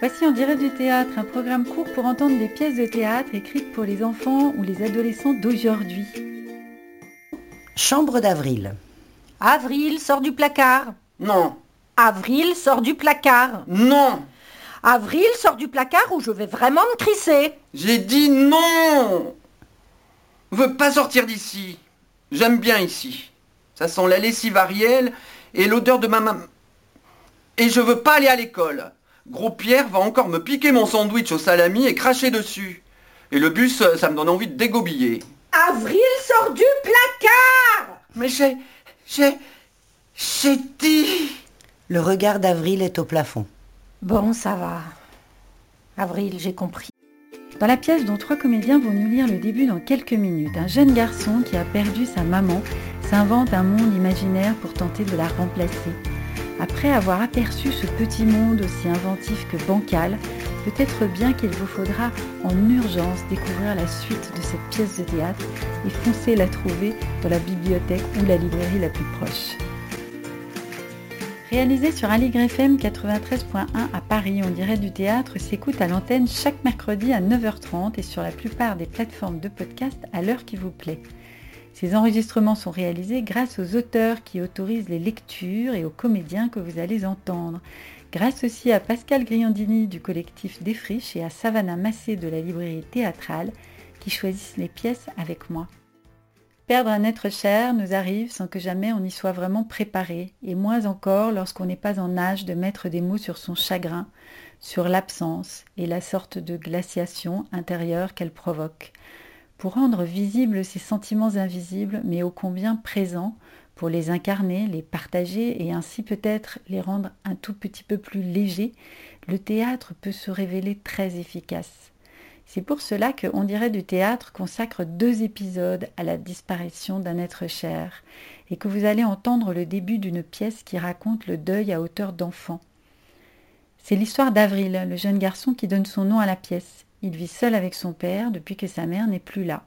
Voici On dirait du théâtre, un programme court pour entendre des pièces de théâtre écrites pour les enfants ou les adolescents d'aujourd'hui. Chambre d'avril. Avril sort du placard. Non, Avril sort du placard. non, Avril sort du placard où je vais vraiment me crisser. j'ai dit non. Veux pas sortir d'ici. J'aime bien ici. Ça sent la lessive Ariel et l'odeur de ma maman. Et je veux pas aller à l'école. Gros Pierre va encore me piquer mon sandwich au salami et cracher dessus. Et le bus, ça me donne envie de dégobiller. Avril sort du placard. Mais j'ai... j'ai... j'ai dit... Le regard d'Avril est au plafond. Bon, ça va. Avril, j'ai compris. Dans la pièce dont trois comédiens vont nous lire le début dans quelques minutes, un jeune garçon qui a perdu sa maman s'invente un monde imaginaire pour tenter de la remplacer. Après avoir aperçu ce petit monde aussi inventif que bancal, peut-être bien qu'il vous faudra en urgence découvrir la suite de cette pièce de théâtre et foncer la trouver dans la bibliothèque ou la librairie la plus proche. Réalisé sur Aligre FM 93.1 à Paris, on dirait du théâtre, s'écoute à l'antenne chaque mercredi à 9h30 et sur la plupart des plateformes de podcast à l'heure qui vous plaît. Ces enregistrements sont réalisés grâce aux auteurs qui autorisent les lectures et aux comédiens que vous allez entendre. Grâce aussi à Pascal Griandini du collectif Défriche et à Savannah Massé de la librairie théâtrale qui choisissent les pièces avec moi. Perdre un être cher nous arrive sans que jamais on y soit vraiment préparé, et moins encore lorsqu'on n'est pas en âge de mettre des mots sur son chagrin, sur l'absence et la sorte de glaciation intérieure qu'elle provoque. Pour rendre visibles ces sentiments invisibles, mais ô combien présents, pour les incarner, les partager et ainsi peut-être les rendre un tout petit peu plus légers, le théâtre peut se révéler très efficace. C'est pour cela que On dirait du théâtre consacre deux épisodes à la disparition d'un être cher et que vous allez entendre le début d'une pièce qui raconte le deuil à hauteur d'enfant. C'est l'histoire d'Avril, le jeune garçon qui donne son nom à la pièce. Il vit seul avec son père depuis que sa mère n'est plus là.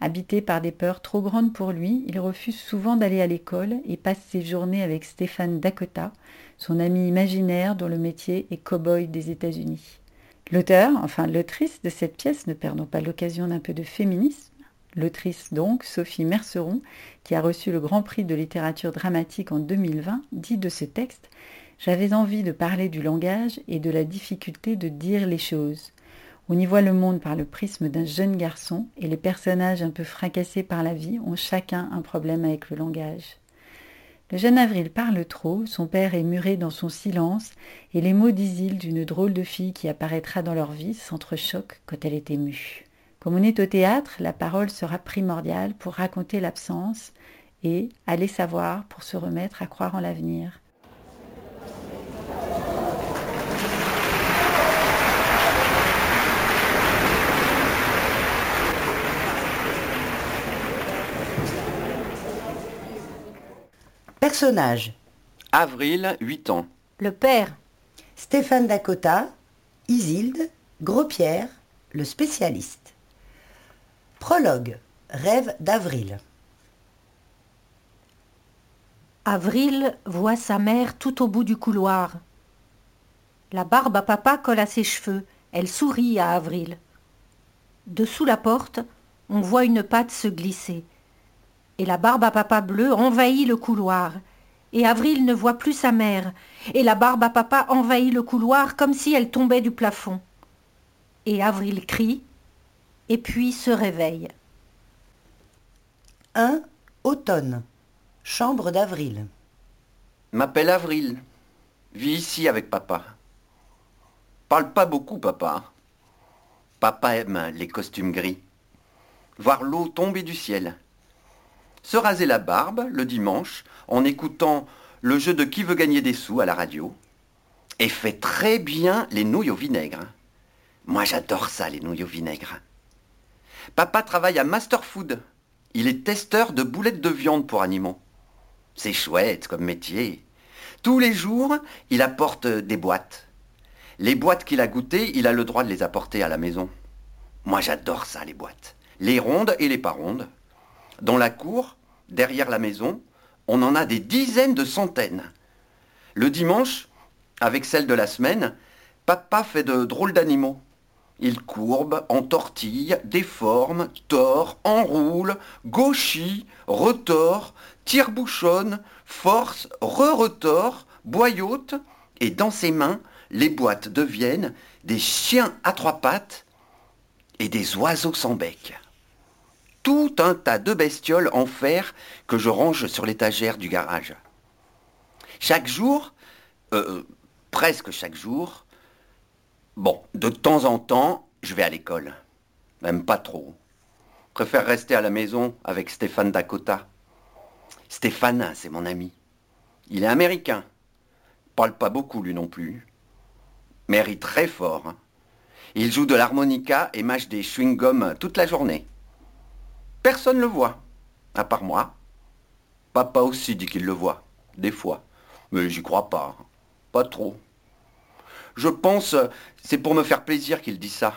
Habité par des peurs trop grandes pour lui, il refuse souvent d'aller à l'école et passe ses journées avec Stéphane Dakota, son ami imaginaire dont le métier est cow-boy des États-Unis. L'auteur, enfin l'autrice de cette pièce, ne perdons pas l'occasion d'un peu de féminisme, l'autrice donc, Sophie Merceron, qui a reçu le Grand Prix de littérature dramatique en 2020, dit de ce texte J'avais envie de parler du langage et de la difficulté de dire les choses. On y voit le monde par le prisme d'un jeune garçon et les personnages un peu fracassés par la vie ont chacun un problème avec le langage. Le jeune Avril parle trop, son père est muré dans son silence, et les mots d'Isil d'une drôle de fille qui apparaîtra dans leur vie s'entrechoquent quand elle est émue. Comme on est au théâtre, la parole sera primordiale pour raconter l'absence et, aller savoir, pour se remettre à croire en l'avenir. Personnages. Avril, 8 ans. Le père. Stéphane Dakota, Isilde, Gros-Pierre, le spécialiste. Prologue. Rêve d'Avril. Avril voit sa mère tout au bout du couloir. La barbe à papa colle à ses cheveux. Elle sourit à Avril. Dessous la porte, on voit une patte se glisser. Et la barbe à papa bleue envahit le couloir. Et Avril ne voit plus sa mère. Et la barbe à papa envahit le couloir comme si elle tombait du plafond. Et Avril crie, et puis se réveille. 1. Automne. Chambre d'Avril. M'appelle Avril. Vis ici avec papa. Parle pas beaucoup, papa. Papa aime les costumes gris. Voir l'eau tomber du ciel. Se raser la barbe le dimanche en écoutant le jeu de qui veut gagner des sous à la radio. Et fait très bien les nouilles au vinaigre. Moi j'adore ça, les nouilles au vinaigre. Papa travaille à Master Food. Il est testeur de boulettes de viande pour animaux. C'est chouette comme métier. Tous les jours, il apporte des boîtes. Les boîtes qu'il a goûtées, il a le droit de les apporter à la maison. Moi, j'adore ça, les boîtes. Les rondes et les pas rondes. Dans la cour, derrière la maison, on en a des dizaines de centaines. Le dimanche, avec celle de la semaine, Papa fait de drôles d'animaux. Il courbe, entortille, déforme, tord, enroule, gauchit, retord, tire-bouchonne, force, re-retord, boyote, et dans ses mains, les boîtes deviennent des chiens à trois pattes et des oiseaux sans bec. Tout un tas de bestioles en fer que je range sur l'étagère du garage. Chaque jour, euh, presque chaque jour, bon, de temps en temps, je vais à l'école. Même pas trop. Préfère rester à la maison avec Stéphane Dakota. Stéphane, c'est mon ami. Il est américain. Parle pas beaucoup lui non plus. Mais rit très fort. Il joue de l'harmonica et mâche des chewing-gums toute la journée. Personne ne le voit, à part moi. Papa aussi dit qu'il le voit, des fois. Mais j'y crois pas. Pas trop. Je pense c'est pour me faire plaisir qu'il dit ça.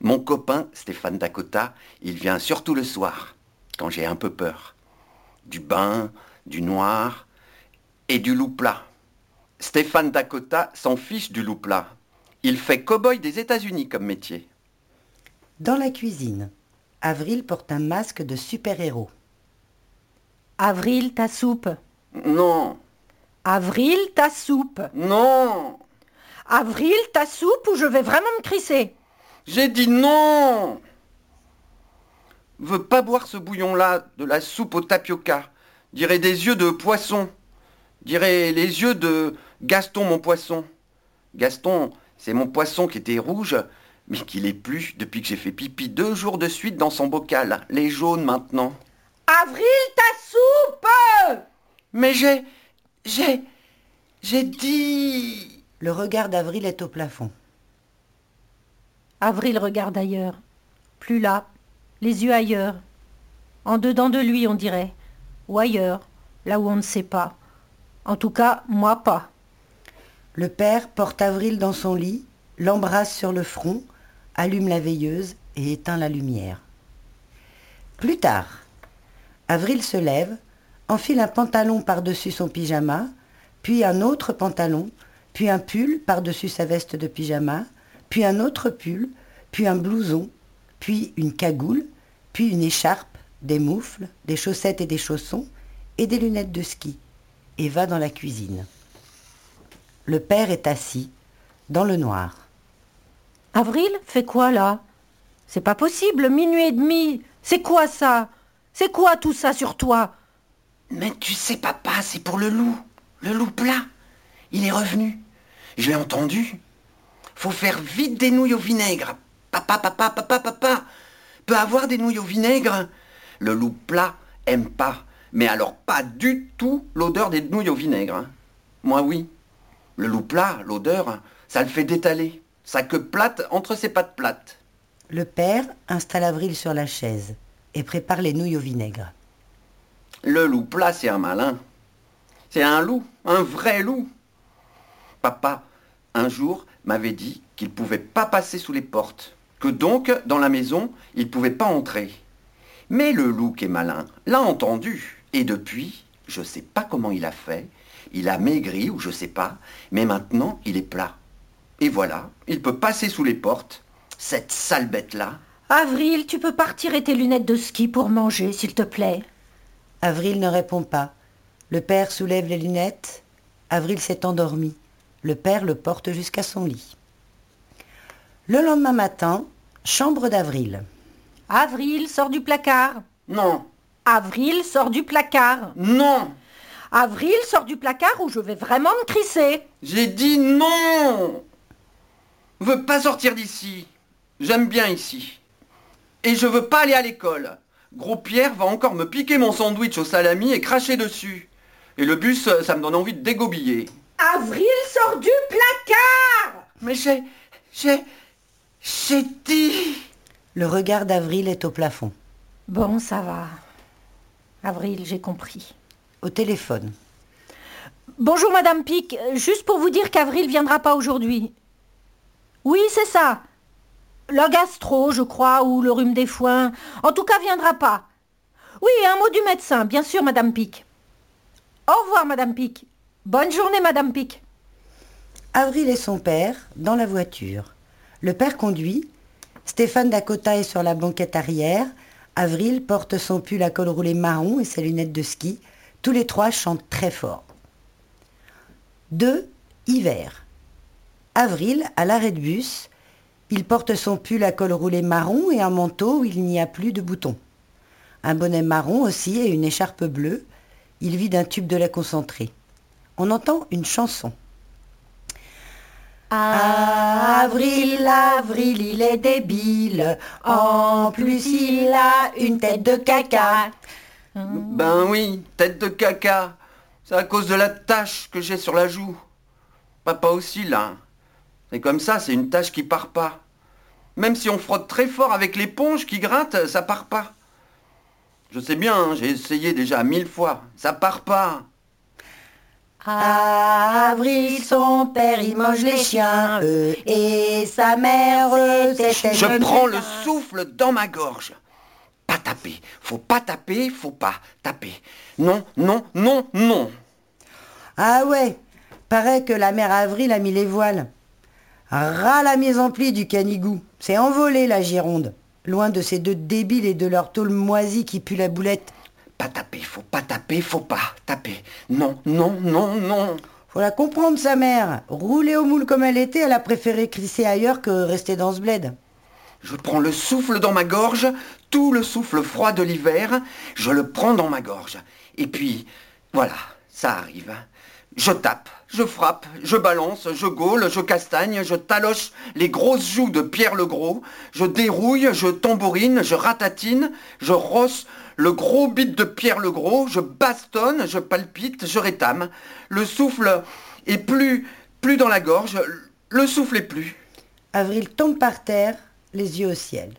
Mon copain, Stéphane Dakota, il vient surtout le soir, quand j'ai un peu peur. Du bain, du noir et du loup plat. Stéphane Dakota s'en fiche du loup plat. Il fait cow-boy des États-Unis comme métier. Dans la cuisine, Avril porte un masque de super-héros. Avril, ta soupe. Non, Avril, ta soupe. non, Avril, ta soupe ou je vais vraiment me crisser? j'ai dit non. Veux pas boire ce bouillon-là, de la soupe au tapioca. Dirait des yeux de poisson. Dirait les yeux de Gaston mon poisson. Gaston, c'est mon poisson qui était rouge, mais qui l'est plus depuis que j'ai fait pipi deux jours de suite dans son bocal. Les jaunes maintenant. Avril, ta soupe Mais j'ai. J'ai. J'ai dit. Le regard d'Avril est au plafond. Avril regarde ailleurs. Plus là, les yeux ailleurs. En dedans de lui, on dirait. Ou ailleurs, là où on ne sait pas. En tout cas, moi pas. Le père porte Avril dans son lit, l'embrasse sur le front, allume la veilleuse et éteint la lumière. Plus tard, Avril se lève, enfile un pantalon par-dessus son pyjama, puis un autre pantalon, puis un pull par-dessus sa veste de pyjama, puis un autre pull, puis un blouson, puis une cagoule, puis une écharpe, des moufles, des chaussettes et des chaussons, et des lunettes de ski, et va dans la cuisine. Le père est assis, dans le noir. Avril, fais quoi là? C'est pas possible, minuit et demi. C'est quoi ça? C'est quoi tout ça sur toi? Mais tu sais, papa, c'est pour le loup. Le loup plat. Il est revenu. Je l'ai entendu. Faut faire vite des nouilles au vinaigre. Papa, papa, papa, papa. Peut avoir des nouilles au vinaigre? Le loup plat aime pas. Mais alors pas du tout l'odeur des nouilles au vinaigre. Moi oui. Le loup plat, l'odeur, ça le fait détaler. Sa queue plate entre ses pattes plates. Le père installe Avril sur la chaise et prépare les nouilles au vinaigre. Le loup plat, c'est un malin. C'est un loup, un vrai loup. Papa, un jour, m'avait dit qu'il ne pouvait pas passer sous les portes, que donc, dans la maison, il ne pouvait pas entrer. Mais le loup qui est malin l'a entendu, et depuis, je ne sais pas comment il a fait, il a maigri ou je sais pas, mais maintenant il est plat. Et voilà, il peut passer sous les portes, cette sale bête-là. Avril, tu peux pas retirer tes lunettes de ski pour manger, s'il te plaît. Avril ne répond pas. Le père soulève les lunettes. Avril s'est endormi. Le père le porte jusqu'à son lit. Le lendemain matin, chambre d'Avril. Avril, sors du placard. Non, Avril, sors du placard. non, Avril, sors du placard ou je vais vraiment me crisser. j'ai dit non. Je veux pas sortir d'ici. J'aime bien ici. Et je veux pas aller à l'école. Gros Pierre va encore me piquer mon sandwich au salami et cracher dessus. Et le bus, ça me donne envie de dégobiller. Avril, sors du placard Mais j'ai... j'ai... j'ai dit... Le regard d'Avril est au plafond. Bon, ça va. Avril, j'ai compris. Au téléphone. Bonjour Madame Pic, juste pour vous dire qu'Avril viendra pas aujourd'hui. Oui, c'est ça. La gastro, je crois, ou le rhume des foins. En tout cas, viendra pas. Oui, un mot du médecin, bien sûr, Madame Pic. Au revoir, Madame Pic. Bonne journée, Madame Pic. Avril et son père dans la voiture. Le père conduit, Stéphane Dakota est sur la banquette arrière, Avril porte son pull à col roulé marron et ses lunettes de ski. Tous les trois chantent très fort. 2. Hiver. Avril, à l'arrêt de bus, il porte son pull à col roulé marron et un manteau où il n'y a plus de boutons. Un bonnet marron aussi et une écharpe bleue. Il vit d'un tube de lait concentré. On entend une chanson. Avril, Avril, il est débile. En plus, il a une tête de caca. Ben oui, tête de caca. C'est à cause de la tache que j'ai sur la joue. Papa aussi, là. C'est comme ça, c'est une tache qui part pas. Même si on frotte très fort avec l'éponge qui gratte, ça part pas. Je sais bien, hein, j'ai essayé déjà mille fois. Ça part pas. Avril, son père, il mange les chiens. euh, et sa mère, c'est Je prends le souffle dans ma gorge. Pas taper. Faut pas taper, faut pas taper. Non, non, non, non. Ah ouais, paraît que la mère Avril a mis les voiles. Ras la mise en pli du canigou. C'est envolé la Gironde. Loin de ces deux débiles et de leur tôle moisie qui pue la boulette. Pas taper, faut pas taper, faut pas taper. Non, non, non, non. Faut la comprendre, sa mère. Rouler au moule comme elle était, elle a préféré crisser ailleurs que rester dans ce bled. Je prends le souffle dans ma gorge, tout le souffle froid de l'hiver, je le prends dans ma gorge. Et puis, voilà, ça arrive. Je tape, je frappe, je balance, je gaule, je castagne, je taloche les grosses joues de Pierre le Gros, je dérouille, je tambourine, je ratatine, je rosse le gros bit de Pierre le Gros, je bastonne, je palpite, je rétame. Le souffle est plus, plus dans la gorge, le souffle est plus. Avril tombe par terre, les yeux au ciel.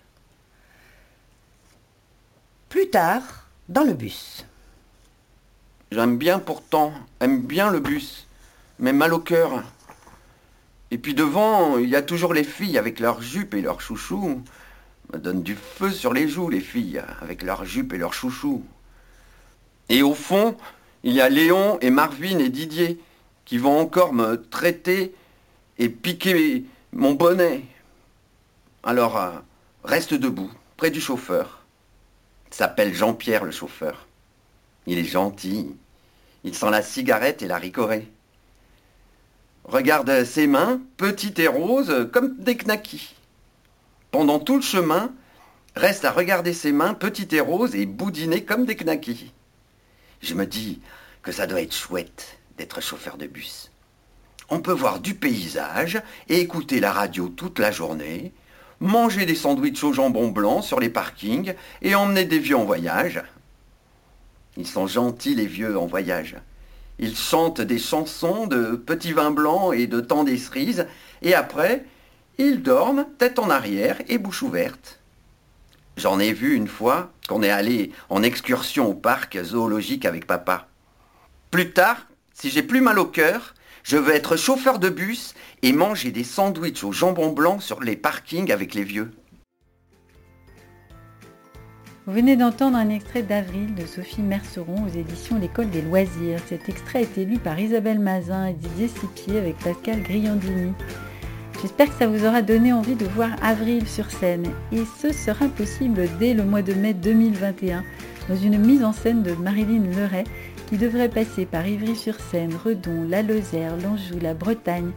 Plus tard, dans le bus. J'aime bien pourtant, aime bien le bus, mais mal au cœur. Et puis devant, il y a toujours les filles avec leurs jupes et leurs chouchous. Me donnent du feu sur les joues, les filles, avec leurs jupes et leurs chouchous. Et au fond, il y a Léon et Marvin et Didier qui vont encore me traiter et piquer mon bonnet. Alors, euh, reste debout, près du chauffeur. S'appelle Jean-Pierre le chauffeur. Il est gentil. Il sent la cigarette et la ricorée. Regarde ses mains, petites et roses, comme des knackis. Pendant tout le chemin, reste à regarder ses mains, petites et roses, et boudiner comme des knackis. Je me dis que ça doit être chouette d'être chauffeur de bus. On peut voir du paysage et écouter la radio toute la journée, manger des sandwichs au jambon blanc sur les parkings et emmener des vieux en voyage. Ils sont gentils, les vieux, en voyage. Ils chantent des chansons de petits vins blancs et de temps des cerises, et après, ils dorment, tête en arrière et bouche ouverte. J'en ai vu une fois qu'on est allé en excursion au parc zoologique avec papa. Plus tard, si j'ai plus mal au cœur, je veux être chauffeur de bus et manger des sandwichs au jambon blanc sur les parkings avec les vieux. Vous venez d'entendre un extrait d'Avril de Sophie Merceron aux éditions L'École des loisirs. Cet extrait a été lu par Isabelle Mazin et Didier Sipier avec Pascal Griandini. J'espère que ça vous aura donné envie de voir Avril sur scène et ce sera possible dès le mois de mai 2021 dans une mise en scène de Marilyn Leray qui devrait passer par Ivry-sur-Seine, Redon, la Lozère, l'Anjou, la Bretagne,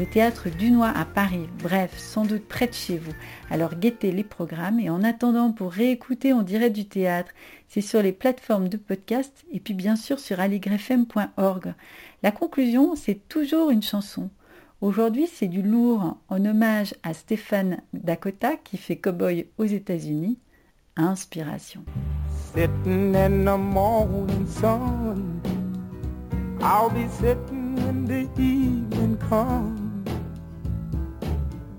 le théâtre Dunois à Paris, bref, sans doute près de chez vous. Alors guettez les programmes et en attendant pour réécouter on dirait du théâtre, c'est sur les plateformes de podcast et puis bien sûr sur aligrefm.org. La conclusion, c'est toujours une chanson. Aujourd'hui, c'est du lourd en hommage à Stéphane Dakota qui fait cowboy aux États-Unis. Inspiration.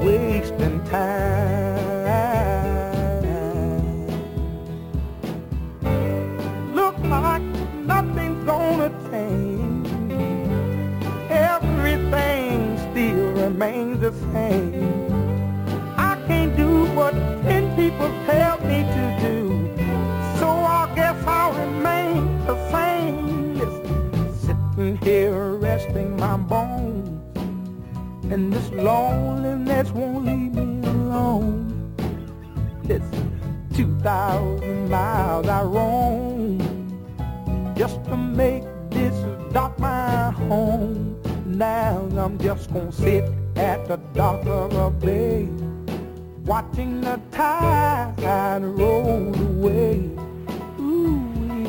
wasting time. Look like nothing's gonna change. Everything still remains the same. I can't do what ten people tell me to do. So I guess I'll remain the same. Listen, sitting here resting my bones. And this loneliness won't leave me alone. Listen, 2,000 miles I roam just to make this dock my home. Now I'm just gonna sit at the dock of a bay, watching the tide roll away. Ooh,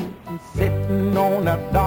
sitting on dock a bay,